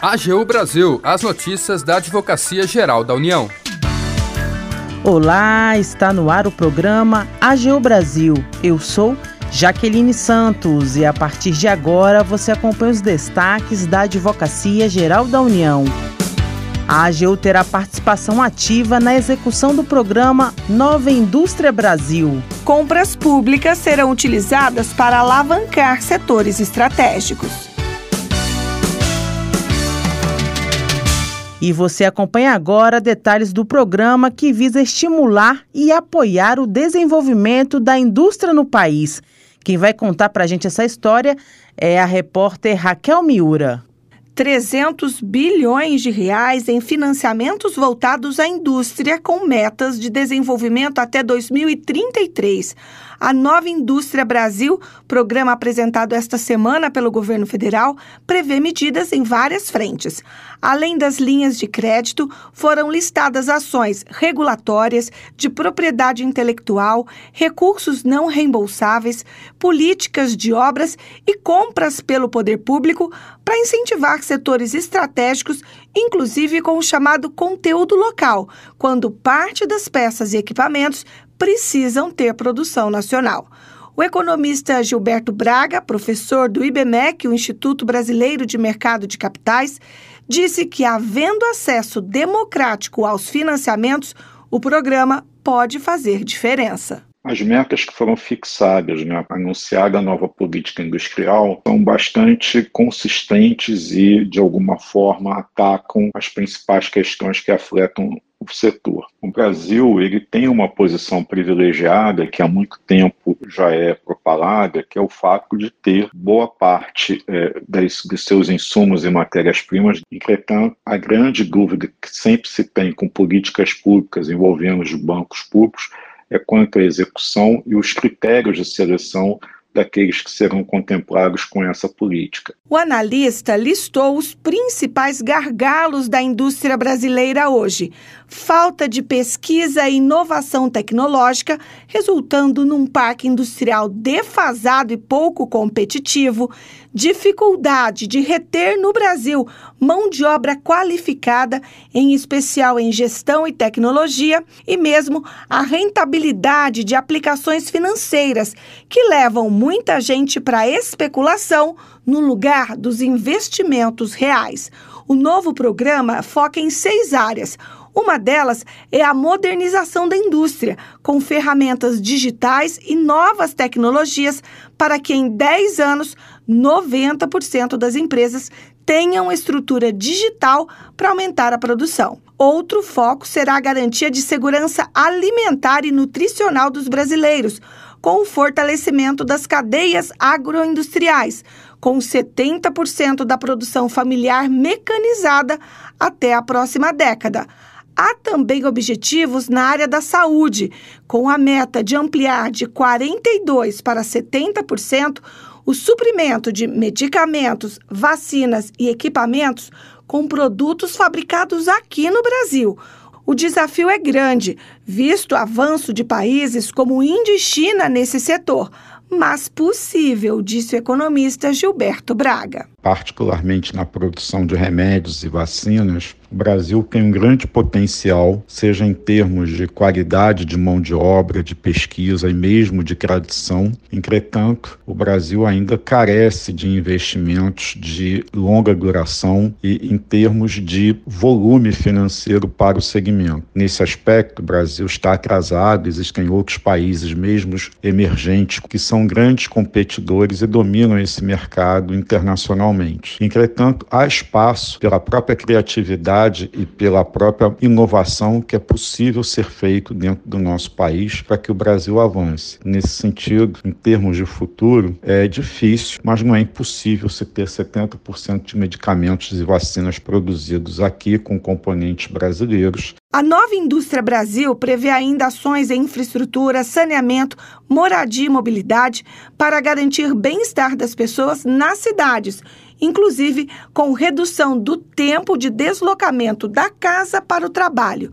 AGU Brasil, as notícias da Advocacia Geral da União. Olá, está no ar o programa AGU Brasil. Eu sou Jaqueline Santos e a partir de agora você acompanha os destaques da Advocacia Geral da União. A AGU terá participação ativa na execução do programa Nova Indústria Brasil. Compras públicas serão utilizadas para alavancar setores estratégicos. E você acompanha agora detalhes do programa que visa estimular e apoiar o desenvolvimento da indústria no país. Quem vai contar para a gente essa história é a repórter Raquel Miura. 300 bilhões de reais em financiamentos voltados à indústria com metas de desenvolvimento até 2033. A Nova Indústria Brasil, programa apresentado esta semana pelo governo federal, prevê medidas em várias frentes. Além das linhas de crédito, foram listadas ações regulatórias, de propriedade intelectual, recursos não reembolsáveis, políticas de obras e compras pelo poder público para incentivar setores estratégicos, inclusive com o chamado conteúdo local, quando parte das peças e equipamentos precisam ter produção nacional. O economista Gilberto Braga, professor do IBMEC, o Instituto Brasileiro de Mercado de Capitais, disse que, havendo acesso democrático aos financiamentos, o programa pode fazer diferença. As metas que foram fixadas, né, anunciada a nova política industrial, são bastante consistentes e, de alguma forma, atacam as principais questões que afetam o setor. O Brasil ele tem uma posição privilegiada que há muito tempo já é propalada, que é o fato de ter boa parte é, das, de seus insumos e matérias-primas. Entretanto, a grande dúvida que sempre se tem com políticas públicas envolvendo os bancos públicos é quanto à execução e os critérios de seleção daqueles que serão contemplados com essa política. O analista listou os principais gargalos da indústria brasileira hoje: falta de pesquisa e inovação tecnológica, resultando num parque industrial defasado e pouco competitivo, dificuldade de reter no Brasil mão de obra qualificada, em especial em gestão e tecnologia, e mesmo a rentabilidade de aplicações financeiras que levam muita gente para especulação no lugar dos investimentos reais. O novo programa foca em seis áreas. Uma delas é a modernização da indústria, com ferramentas digitais e novas tecnologias para que em 10 anos 90% das empresas tenham estrutura digital para aumentar a produção. Outro foco será a garantia de segurança alimentar e nutricional dos brasileiros, com o fortalecimento das cadeias agroindustriais, com 70% da produção familiar mecanizada até a próxima década. Há também objetivos na área da saúde, com a meta de ampliar de 42% para 70% o suprimento de medicamentos, vacinas e equipamentos com produtos fabricados aqui no Brasil. O desafio é grande, visto o avanço de países como Índia e China nesse setor, mas possível, disse o economista Gilberto Braga. Particularmente na produção de remédios e vacinas, o Brasil tem um grande potencial, seja em termos de qualidade de mão de obra, de pesquisa e mesmo de tradição. Entretanto, o Brasil ainda carece de investimentos de longa duração e em termos de volume financeiro para o segmento. Nesse aspecto, o Brasil está atrasado, existem outros países, mesmo emergentes, que são grandes competidores e dominam esse mercado Entretanto, há espaço pela própria criatividade e pela própria inovação que é possível ser feito dentro do nosso país para que o Brasil avance. Nesse sentido, em termos de futuro, é difícil, mas não é impossível se ter 70% de medicamentos e vacinas produzidos aqui com componentes brasileiros a nova Indústria Brasil prevê ainda ações em infraestrutura, saneamento, moradia e mobilidade para garantir bem-estar das pessoas nas cidades inclusive com redução do tempo de deslocamento da casa para o trabalho.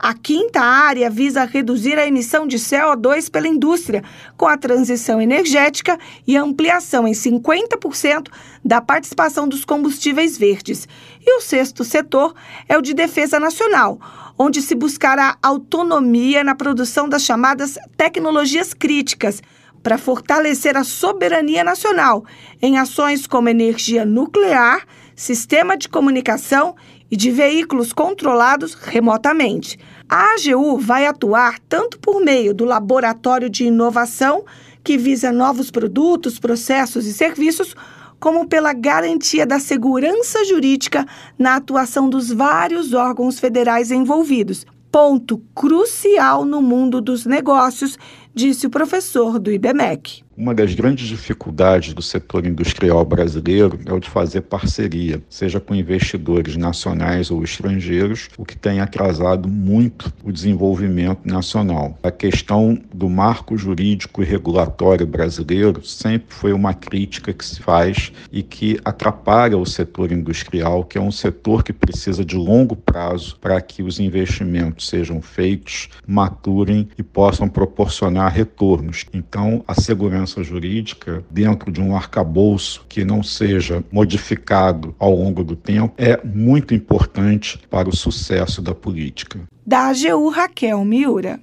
A quinta área visa reduzir a emissão de CO2 pela indústria, com a transição energética e ampliação em 50% da participação dos combustíveis verdes. E o sexto setor é o de defesa nacional, onde se buscará autonomia na produção das chamadas tecnologias críticas para fortalecer a soberania nacional em ações como energia nuclear, sistema de comunicação e de veículos controlados remotamente. A AGU vai atuar tanto por meio do Laboratório de Inovação, que visa novos produtos, processos e serviços, como pela garantia da segurança jurídica na atuação dos vários órgãos federais envolvidos. Ponto crucial no mundo dos negócios, disse o professor do IBMEC. Uma das grandes dificuldades do setor industrial brasileiro é o de fazer parceria, seja com investidores nacionais ou estrangeiros, o que tem atrasado muito o desenvolvimento nacional. A questão do marco jurídico e regulatório brasileiro sempre foi uma crítica que se faz e que atrapalha o setor industrial, que é um setor que precisa de longo prazo para que os investimentos sejam feitos, maturem e possam proporcionar retornos. Então, a segurança segurança jurídica dentro de um arcabouço que não seja modificado ao longo do tempo é muito importante para o sucesso da política. Da AGU Raquel Miura.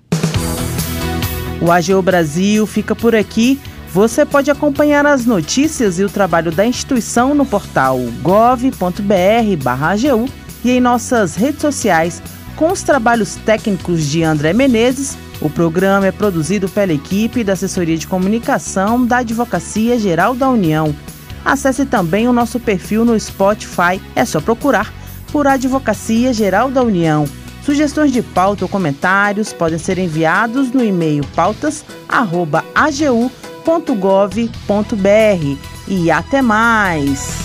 O AGU Brasil fica por aqui. Você pode acompanhar as notícias e o trabalho da instituição no portal gov.br/agu e em nossas redes sociais com os trabalhos técnicos de André Menezes o programa é produzido pela equipe da Assessoria de Comunicação da Advocacia Geral da União. Acesse também o nosso perfil no Spotify, é só procurar por Advocacia Geral da União. Sugestões de pauta ou comentários podem ser enviados no e-mail pautas@agu.gov.br. E até mais!